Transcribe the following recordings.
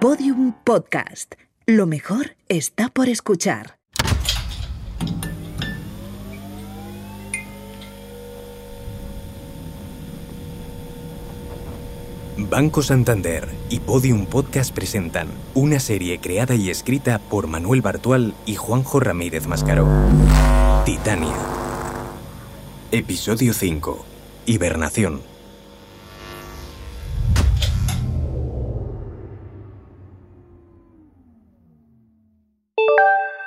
Podium Podcast. Lo mejor está por escuchar. Banco Santander y Podium Podcast presentan una serie creada y escrita por Manuel Bartual y Juanjo Ramírez Mascaró. Titania. Episodio 5. Hibernación.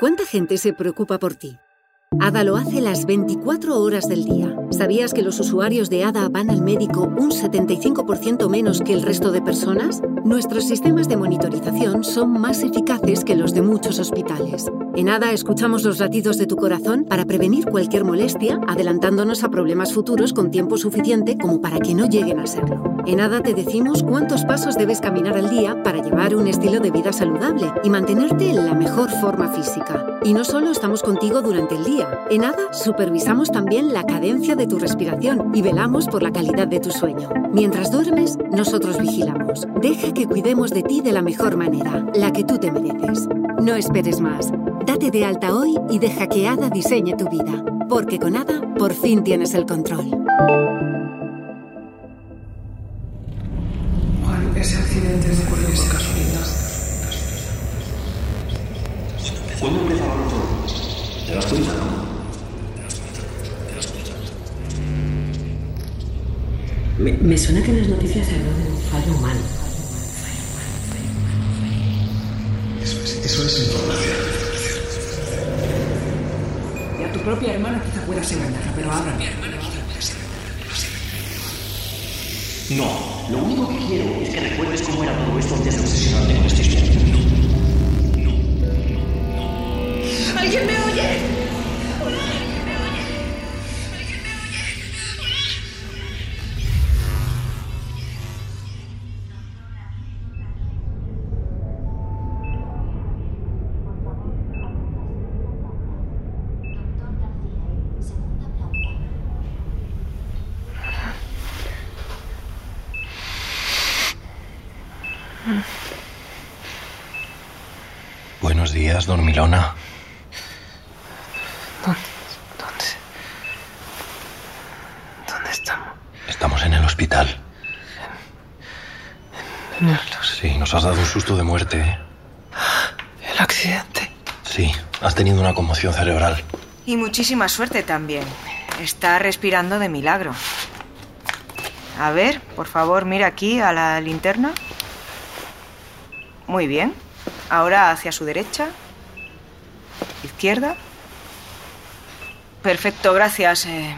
¿Cuánta gente se preocupa por ti? Ada lo hace las 24 horas del día. ¿Sabías que los usuarios de Ada van al médico un 75% menos que el resto de personas? Nuestros sistemas de monitorización son más eficaces que los de muchos hospitales. En Ada escuchamos los latidos de tu corazón para prevenir cualquier molestia, adelantándonos a problemas futuros con tiempo suficiente como para que no lleguen a serlo. En Ada te decimos cuántos pasos debes caminar al día para llevar un estilo de vida saludable y mantenerte en la mejor forma física. Y no solo estamos contigo durante el día, en ADA supervisamos también la cadencia de tu respiración y velamos por la calidad de tu sueño. Mientras duermes, nosotros vigilamos. Deja que cuidemos de ti de la mejor manera, la que tú te mereces. No esperes más. Date de alta hoy y deja que ADA diseñe tu vida, porque con ADA por fin tienes el control. Accidente no ocurrió por casualidad. ¿Cuándo empezaba todo? ¿Te das cuenta, no? Me, me suena que en las noticias se habló de un fallo humano. Eso es, eso es información. Y a tu propia hermana quizá puedas engañarla, pero hermana No, lo único que quiero es que recuerdes cómo era todo esto antes de obsesionarte dormilona. ¿Dónde? ¿Dónde? ¿Dónde estamos? Estamos en el hospital. En el, los- Sí, nos has dado un susto de muerte, ¿eh? el accidente. Sí, has tenido una conmoción cerebral. Y muchísima suerte también. Está respirando de milagro. A ver, por favor, mira aquí a la linterna. Muy bien. Ahora hacia su derecha. Izquierda. Perfecto, gracias. Eh,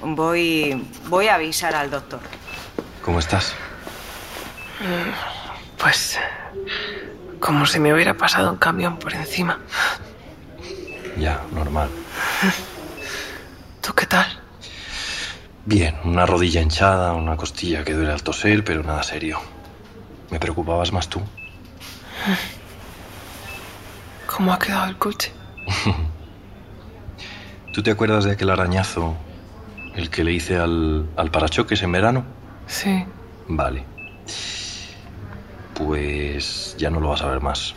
voy, voy a avisar al doctor. ¿Cómo estás? Pues. Como si me hubiera pasado un camión por encima. Ya, normal. ¿Tú qué tal? Bien, una rodilla hinchada, una costilla que duele al toser, pero nada serio. Me preocupabas más tú. ¿Cómo ha quedado el coche? ¿Tú te acuerdas de aquel arañazo, el que le hice al, al parachoques en verano? Sí. Vale. Pues ya no lo vas a ver más.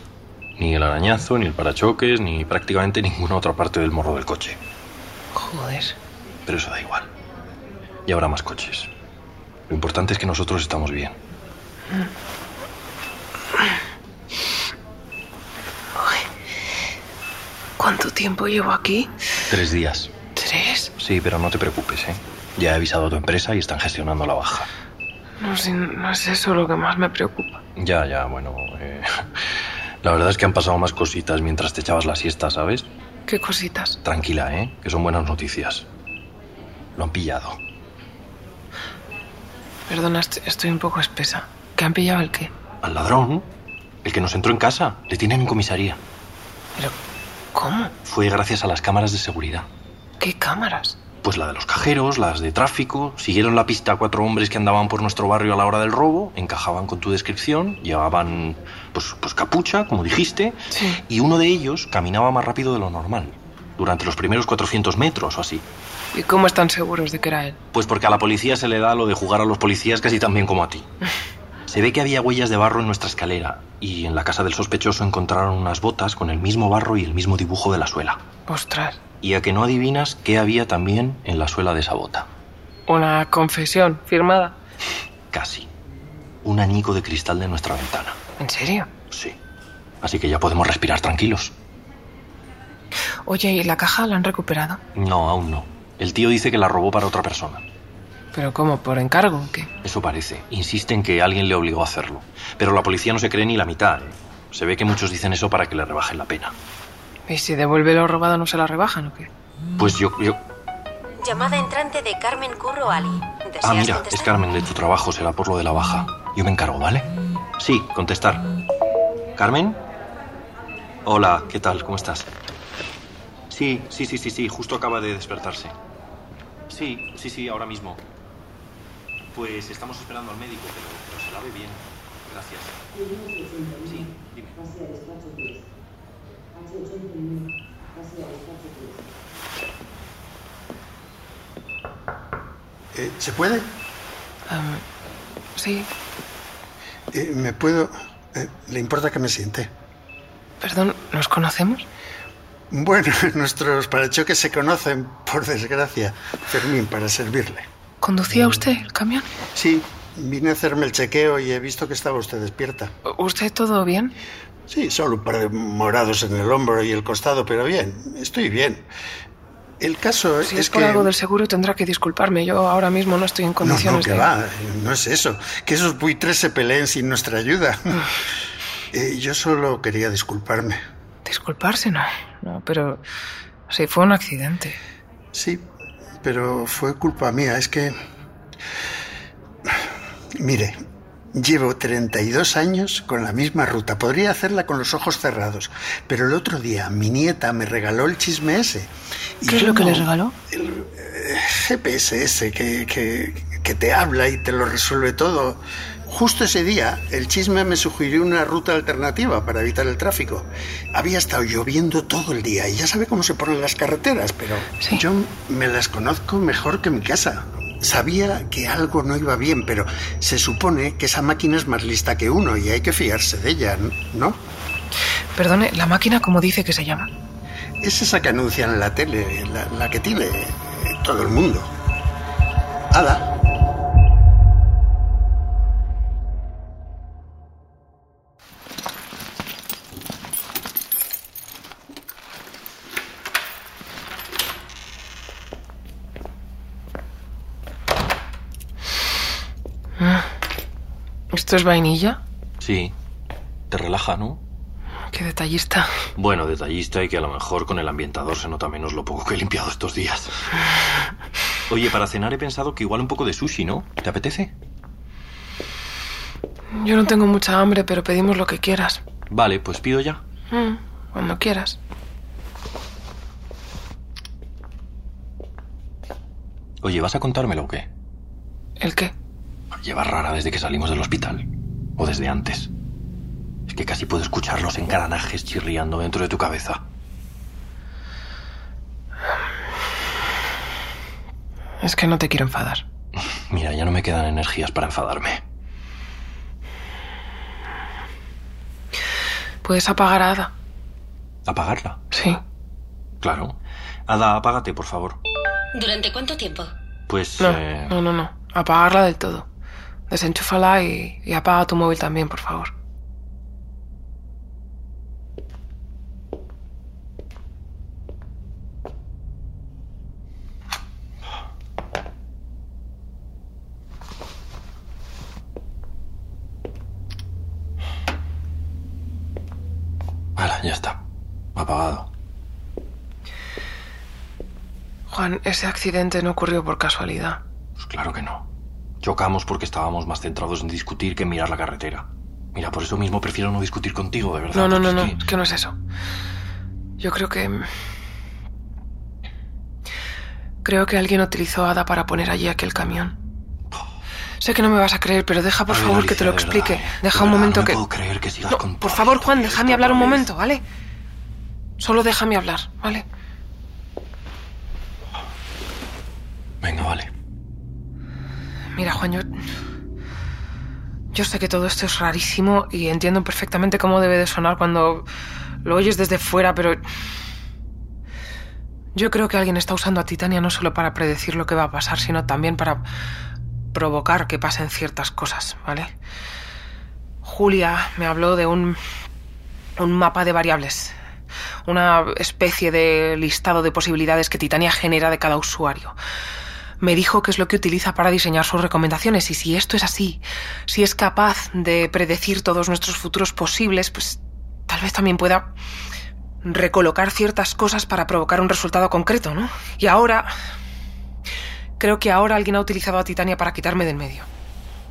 Ni el arañazo, ni el parachoques, ni prácticamente ninguna otra parte del morro del coche. Joder. Pero eso da igual. Y habrá más coches. Lo importante es que nosotros estamos bien. ¿Cuánto tiempo llevo aquí? Tres días. ¿Tres? Sí, pero no te preocupes, ¿eh? Ya he avisado a tu empresa y están gestionando la baja. No, sé, no es eso lo que más me preocupa. Ya, ya, bueno. eh, La verdad es que han pasado más cositas mientras te echabas la siesta, ¿sabes? ¿Qué cositas? Tranquila, ¿eh? Que son buenas noticias. Lo han pillado. Perdona, est- estoy un poco espesa. ¿Qué han pillado el qué? Al ladrón, el que nos entró en casa, le tienen en comisaría. Pero, ¿cómo? Fue gracias a las cámaras de seguridad. ¿Qué cámaras? Pues la de los cajeros, las de tráfico. Siguieron la pista a cuatro hombres que andaban por nuestro barrio a la hora del robo, encajaban con tu descripción, llevaban pues, pues capucha, como dijiste, Sí. y uno de ellos caminaba más rápido de lo normal, durante los primeros 400 metros o así. ¿Y cómo están seguros de que era él? Pues porque a la policía se le da lo de jugar a los policías casi tan bien como a ti. Se ve que había huellas de barro en nuestra escalera y en la casa del sospechoso encontraron unas botas con el mismo barro y el mismo dibujo de la suela. Ostras. Y a que no adivinas qué había también en la suela de esa bota. Una confesión firmada. Casi. Un añico de cristal de nuestra ventana. ¿En serio? Sí. Así que ya podemos respirar tranquilos. Oye, ¿y la caja la han recuperado? No, aún no. El tío dice que la robó para otra persona. ¿Pero cómo? ¿Por encargo o qué? Eso parece. Insiste en que alguien le obligó a hacerlo. Pero la policía no se cree ni la mitad. ¿eh? Se ve que muchos dicen eso para que le rebajen la pena. ¿Y si devuelve lo robado no se la rebajan o qué? Pues yo... yo... Llamada entrante de Carmen Curro Ali. ¿Deseas Ah, mira, contestar? es Carmen de tu trabajo, será por lo de la baja. Yo me encargo, ¿vale? Sí, contestar. ¿Carmen? Hola, ¿qué tal? ¿Cómo estás? Sí, sí, sí, sí, sí, justo acaba de despertarse. Sí, sí, sí, ahora mismo. Pues estamos esperando al médico, pero, pero se la ve bien. Gracias. Sí, dime. Eh, ¿Se puede? Sí, Eh, ¿Me puedo...? eh, ¿Le importa que me siente? perdón, ¿nos conocemos? Bueno, nuestros parachoques se conocen, por desgracia. Fermín, para servirle. ¿Conducía usted el camión? Sí, vine a hacerme el chequeo y he visto que estaba usted despierta. ¿Usted todo bien? Sí, solo un par de morados en el hombro y el costado, pero bien, estoy bien. El caso Si es, es por que... algo del seguro tendrá que disculparme. Yo ahora mismo no estoy en No, condiciones no, que de... va, no es eso. Que esos buitres se peleen sin nuestra ayuda. Eh, yo solo quería disculparme. Disculparse, no. No, pero... Sí, fue un accidente. Sí, pero fue culpa mía. Es que... Mire, llevo 32 años con la misma ruta. Podría hacerla con los ojos cerrados. Pero el otro día mi nieta me regaló el chisme ese. Y ¿Qué es lo que le regaló? GPS ese que, que, que te habla y te lo resuelve todo. Justo ese día, el chisme me sugirió una ruta alternativa para evitar el tráfico. Había estado lloviendo todo el día y ya sabe cómo se ponen las carreteras, pero Sí. yo me las conozco mejor que mi casa. Sabía que algo no iba bien, pero se supone que esa máquina es más lista que uno y hay que fiarse de ella, ¿no? Perdone, ¿la máquina cómo dice que se llama? Es esa que anuncian en la tele, la, la que tiene todo el mundo. Ada. ¿Esto es vainilla? Sí. Te relaja, ¿no? Qué detallista. Bueno, detallista y que a lo mejor con el ambientador se nota menos lo poco que he limpiado estos días. Oye, para cenar he pensado que igual un poco de sushi, ¿no? ¿Te apetece? Yo no tengo mucha hambre, pero pedimos lo que quieras. Vale, pues pido ya. Mm, cuando quieras. Oye, ¿vas a contármelo o qué? ¿El qué? Lleva rara desde que salimos del hospital. O desde antes. Es que casi puedo escuchar los engranajes chirriando dentro de tu cabeza. Es que no te quiero enfadar. Mira, ya no me quedan energías para enfadarme. ¿Puedes apagar a Ada? ¿Apagarla? Sí. Claro. Ada, apágate, por favor. ¿Durante cuánto tiempo? Pues... No, eh, no, no, no. Apagarla del todo. Desenchúfala y, y apaga tu móvil también, por favor. Ya está. Apagado. Juan, ese accidente no ocurrió por casualidad. Pues claro que no. Chocamos porque estábamos más centrados en discutir que en mirar la carretera. Mira, por eso mismo prefiero no discutir contigo, de verdad. No, no, no, no. es que- no es eso. Yo creo que... Creo que alguien utilizó a Ada para poner allí aquel camión. Sé que no me vas a creer, pero deja por ver, favor que te lo de explique. verdad. Deja De un verdad, momento no que... puedo creer que sigas No, con por favor, Juan, déjame hablar un momento, ¿vale? Solo déjame hablar, ¿vale? Venga, vale. Mira, Juan, yo... Yo sé que todo esto es rarísimo y entiendo perfectamente cómo debe de sonar cuando lo oyes desde fuera, pero yo creo que alguien está usando a Titania no solo para predecir lo que va a pasar, sino también para provocar que pasen ciertas cosas, ¿vale? Julia me habló de un, un mapa de variables, una especie de listado de posibilidades que Titania genera de cada usuario. Me dijo que es lo que utiliza para diseñar sus recomendaciones y si esto es así, si es capaz de predecir todos nuestros futuros posibles, pues tal vez también pueda recolocar ciertas cosas para provocar un resultado concreto, ¿no? Y ahora... Creo que ahora alguien ha utilizado a Titania para quitarme del medio.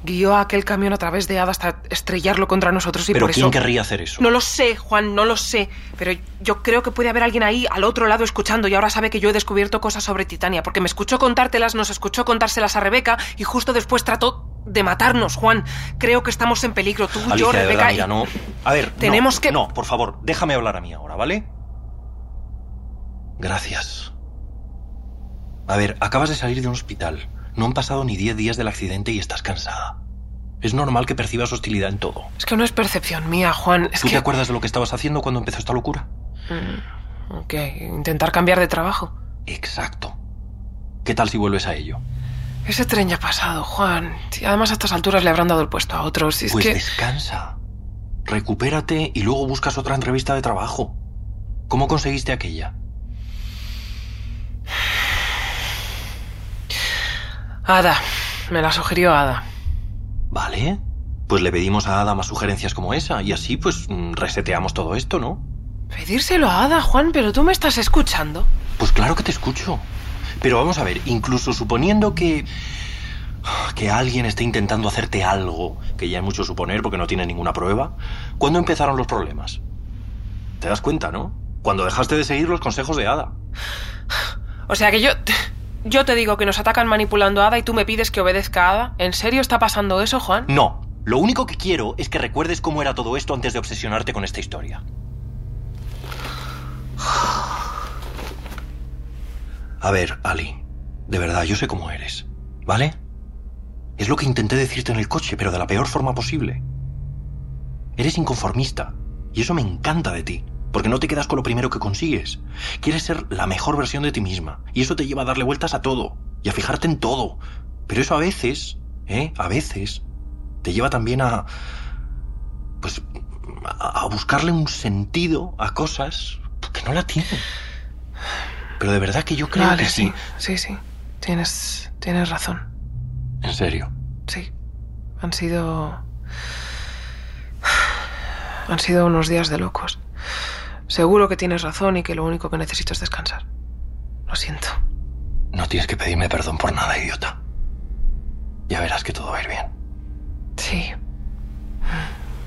Guió a aquel camión a través de Ada hasta estrellarlo contra nosotros y ¿Pero por quién eso... querría hacer eso? No lo sé, Juan, no lo sé. Pero yo creo que puede haber alguien ahí al otro lado escuchando y ahora sabe que yo he descubierto cosas sobre Titania, porque me escuchó contártelas, nos escuchó contárselas a Rebeca y justo después trató de matarnos, Juan. Creo que estamos en peligro, tú, Alicia, yo, de Rebeca. verdad, y- mira, no. A ver, Tenemos no, que- No, por favor, déjame hablar a mí ahora, ¿vale? Gracias. A ver, acabas de salir de un hospital. No han pasado ni 10 días del accidente y estás cansada. Es normal que percibas hostilidad en todo. Es que no es percepción mía, Juan. Es ¿Tú que... te acuerdas de lo que estabas haciendo cuando empezó esta locura? Mm, ¿Qué? ¿Intentar cambiar de trabajo? Exacto. ¿Qué tal si vuelves a ello? Ese tren ya ha pasado, Juan. Y además a estas alturas le habrán dado el puesto a otros. y Es pues que... descansa. Recupérate y luego buscas otra entrevista de trabajo. ¿Cómo conseguiste aquella? Ada. Me la sugirió Ada. Vale. Pues le pedimos a Ada más sugerencias como esa y así pues mm, reseteamos todo esto, ¿no? Pedírselo a Ada, Juan, pero tú me estás escuchando. Pues claro que te escucho. Pero vamos a ver, incluso suponiendo que que alguien esté intentando hacerte algo, que ya es mucho suponer porque no tiene ninguna prueba, ¿cuándo empezaron los problemas? ¿Te das cuenta, no? Cuando dejaste de seguir los consejos de Ada. O sea que yo... Yo te digo que nos atacan manipulando a Ada y tú me pides que obedezca a Ada. ¿En serio está pasando eso, Juan? No, lo único que quiero es que recuerdes cómo era todo esto antes de obsesionarte con esta historia. A ver, Ali, de verdad, yo sé cómo eres, ¿vale? Es lo que intenté decirte en el coche, pero de la peor forma posible. Eres inconformista, y eso me encanta de ti, porque no te quedas con lo primero que consigues. Quieres ser la mejor versión de ti misma, y eso te lleva a darle vueltas a todo, y a fijarte en todo. Pero eso a veces, ¿eh? A veces, te lleva también a... pues... a, buscarle un sentido a cosas que no la tienen. Pero de verdad que yo creo vale, que sí. sí. Sí, sí. Tienes, tienes razón. En serio. Sí. Han sido... Han sido unos días de locos. Seguro que tienes razón y que lo único que necesito es descansar. Lo siento. No tienes que pedirme perdón por nada, idiota. Ya verás que todo va a ir bien. Sí.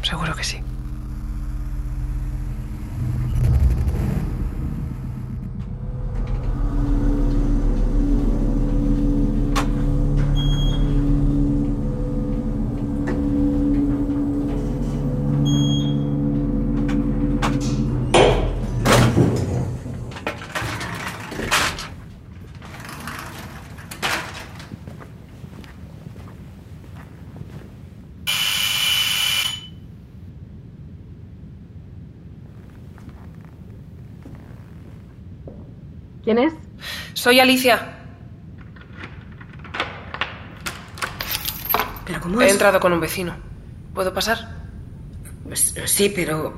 Seguro que sí. ¿Quién es? Soy Alicia. ¿Pero cómo He es? entrado con un vecino. ¿Puedo pasar? Pues, sí, pero...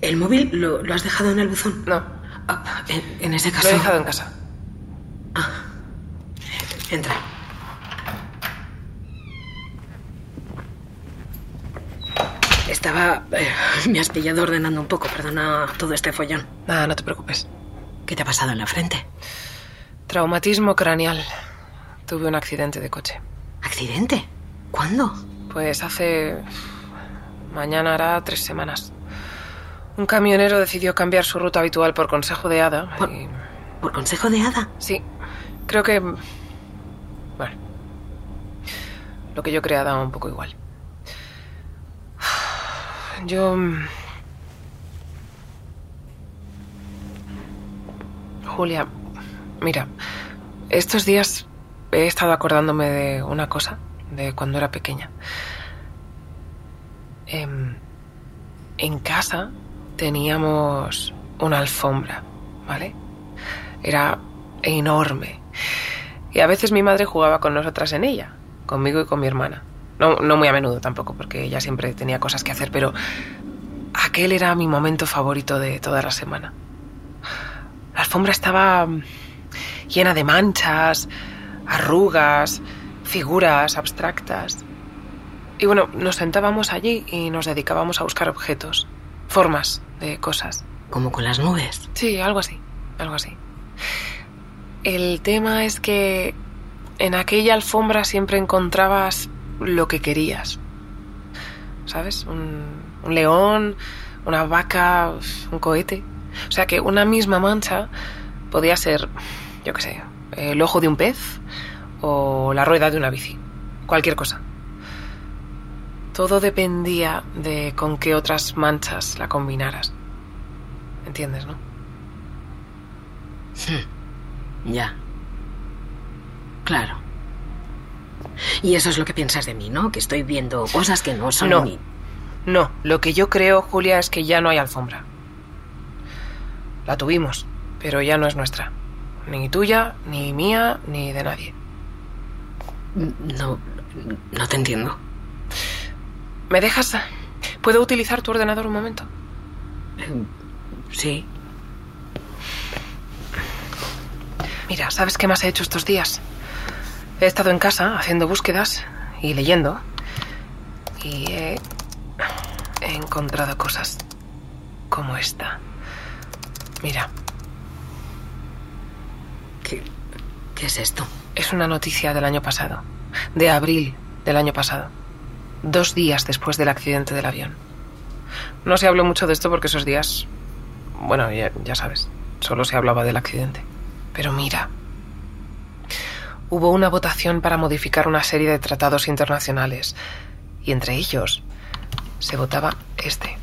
¿El móvil lo, lo has dejado en el buzón? No. Ah, en, en ese caso... Lo he dejado en casa. Entra. Estaba... eh, me has pillado ordenando un poco, perdona todo este follón. Nada, no te preocupes. ¿Qué te ha pasado en la frente? Traumatismo craneal. Tuve un accidente de coche. ¿Accidente? ¿Cuándo? Pues hace... Mañana hará tres semanas. Un camionero decidió cambiar su ruta habitual por consejo de hada. ¿Por, y- ¿por consejo de hada? Sí. Creo que... Bueno. Lo que yo creía daba un poco igual. Yo... mm, Julia, mira, estos días he estado acordándome de una cosa, de cuando era pequeña. em, en casa teníamos una alfombra, ¿vale? Era enorme. Y a veces mi madre jugaba con nosotras en ella, conmigo y con mi hermana. No, no muy a menudo tampoco, porque ella siempre tenía cosas que hacer, pero aquel era mi momento favorito de toda la semana. La alfombra estaba llena de manchas, arrugas, figuras abstractas. Y bueno, nos sentábamos allí y nos dedicábamos a buscar objetos, formas de cosas. ¿Como con las nubes? Sí, algo así, algo así. El tema es que en aquella alfombra siempre encontrabas lo que querías. ¿Sabes? Un, un león, una vaca, un cohete. O sea que una misma mancha podía ser, yo qué sé, el ojo de un pez o la rueda de una bici. Cualquier cosa. Todo dependía de con qué otras manchas la combinaras. ¿Entiendes, no? Ya. Claro. Y eso es lo que piensas de mí, ¿no? Que estoy viendo cosas que no son No. No, lo que yo creo, Julia, es que ya no hay alfombra. La tuvimos, pero ya no es nuestra. Ni tuya, ni mía, ni de nadie. No, no te entiendo. ¿Me dejas? ¿Puedo utilizar tu ordenador un momento? Sí. Mira, ¿sabes qué más he hecho estos días? He estado en casa haciendo búsquedas y leyendo. Y he, he encontrado cosas como esta. Mira, ¿Qué, ¿Qué es esto? es una noticia del año pasado, de abril del año pasado, dos días después del accidente del avión. No se habló mucho de esto porque esos días, bueno, ya, ya sabes, solo se hablaba del accidente. Pero mira, hubo una votación para modificar una serie de tratados internacionales y entre ellos se votaba este.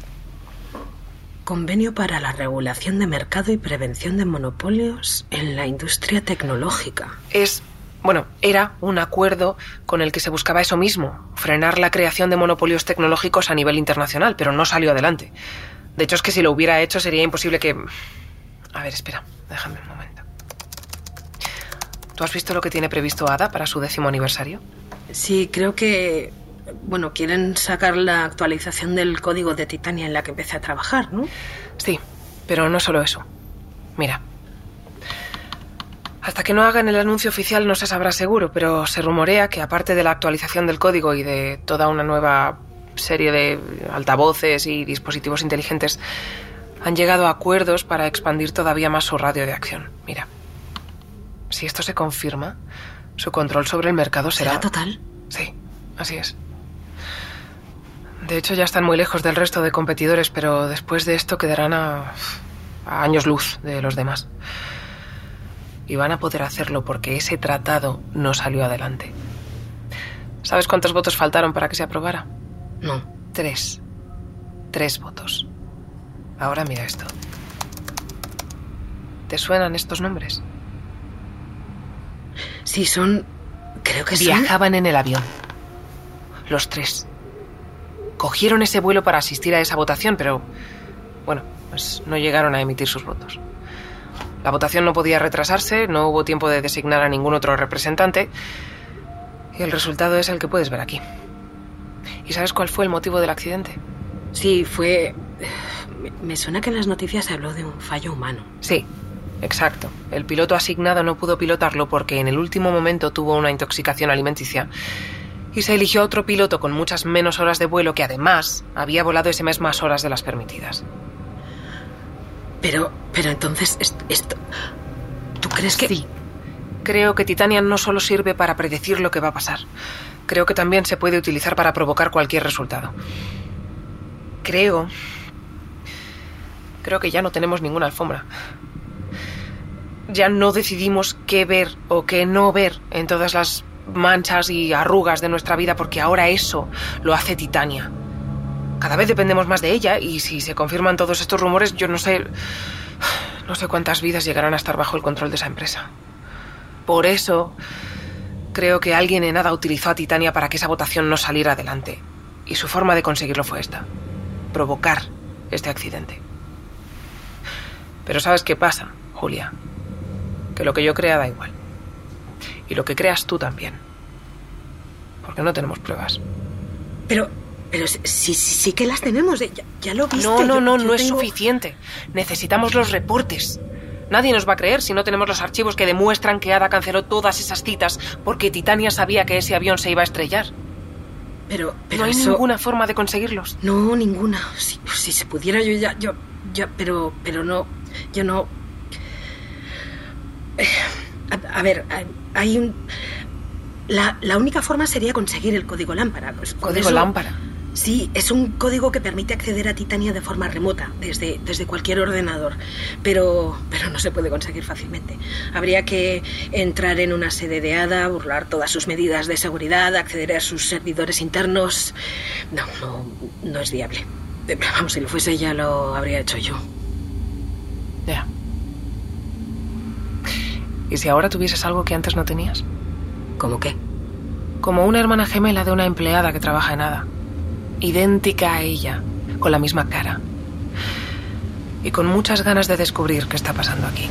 Convenio para la regulación de mercado y prevención de monopolios en la industria tecnológica. Es, bueno, era un acuerdo con el que se buscaba eso mismo, frenar la creación de monopolios tecnológicos a nivel internacional, pero no salió adelante. De hecho, es que si lo hubiera hecho sería imposible que... A ver, espera, déjame un momento. ¿Tú has visto lo que tiene previsto ADA para su décimo aniversario? Sí, creo que. Bueno, quieren sacar la actualización del código de Titania en la que empecé a trabajar, ¿no? Sí, pero no solo eso. Mira. Hasta que no hagan el anuncio oficial no se sabrá seguro, pero se rumorea que aparte de la actualización del código y de toda una nueva serie de altavoces y dispositivos inteligentes, han llegado a acuerdos para expandir todavía más su radio de acción. Mira. Si esto se confirma, su control sobre el mercado será... ¿Será total? Sí, así es. De hecho, ya están muy lejos del resto de competidores, pero después de esto quedarán a, a años luz de los demás. Y van a poder hacerlo porque ese tratado no salió adelante. ¿Sabes cuántos votos faltaron para que se aprobara? No. Tres. Tres votos. Ahora mira esto. ¿Te suenan estos nombres? Sí, son. Creo que son. Viajaban en el avión. Los tres. Cogieron ese vuelo para asistir a esa votación, pero. Bueno, pues no llegaron a emitir sus votos. La votación no podía retrasarse, no hubo tiempo de designar a ningún otro representante. Y el resultado es el que puedes ver aquí. ¿Y sabes cuál fue el motivo del accidente? Sí, fue. Me, me suena que en las noticias se habló de un fallo humano. Sí, exacto. El piloto asignado no pudo pilotarlo porque en el último momento tuvo una intoxicación alimenticia. Y se eligió a otro piloto con muchas menos horas de vuelo que además había volado ese mes más horas de las permitidas. Pero, pero entonces, est- esto. ¿Tú crees que.? Sí. Creo que Titania no solo sirve para predecir lo que va a pasar. Creo que también se puede utilizar para provocar cualquier resultado. Creo. Creo que ya no tenemos ninguna alfombra. Ya no decidimos qué ver o qué no ver en todas las manchas y arrugas de nuestra vida porque ahora eso lo hace Titania. Cada vez dependemos más de ella y si se confirman todos estos rumores, yo no sé. No sé cuántas vidas llegarán a estar bajo el control de esa empresa. Por eso, creo que alguien en nada utilizó a Titania para que esa votación no saliera adelante. Y su forma de conseguirlo fue esta. Provocar este accidente. Pero ¿sabes qué pasa, Julia? Que lo que yo crea da igual. Y lo que creas tú también. Porque no tenemos pruebas. Pero, pero sí, sí, sí que las tenemos. eh, Ya, ya lo viste. No, no, yo- no, yo no es suficiente. Necesitamos los reportes. Nadie nos va a creer si no tenemos los archivos que demuestran que Ada canceló todas esas citas porque Titania sabía que ese avión se iba a estrellar. Pero, pero no hay eso- ninguna forma de conseguirlos. No, ninguna. Si, si se pudiera, yo ya, yo, ya, pero, pero no, yo no. Eh, A, a ver, hay- un. La, la única forma sería conseguir el código lámpara. Pues, Código eso- lámpara. Sí, es un código que permite acceder a Titania de forma remota, desde, desde cualquier ordenador. Pero, pero no se puede conseguir fácilmente. Habría que entrar en una sede de ADA, burlar todas sus medidas de seguridad, acceder a sus servidores internos. No, no, no es viable. Vamos, si lo fuese ya lo habría hecho yo. Ya. ¿Y si ahora tuvieses algo que antes no tenías? ¿Cómo qué? Como una hermana gemela de una empleada que trabaja en Ada. Idéntica a ella, con la misma cara. Y con muchas ganas de descubrir qué está pasando aquí.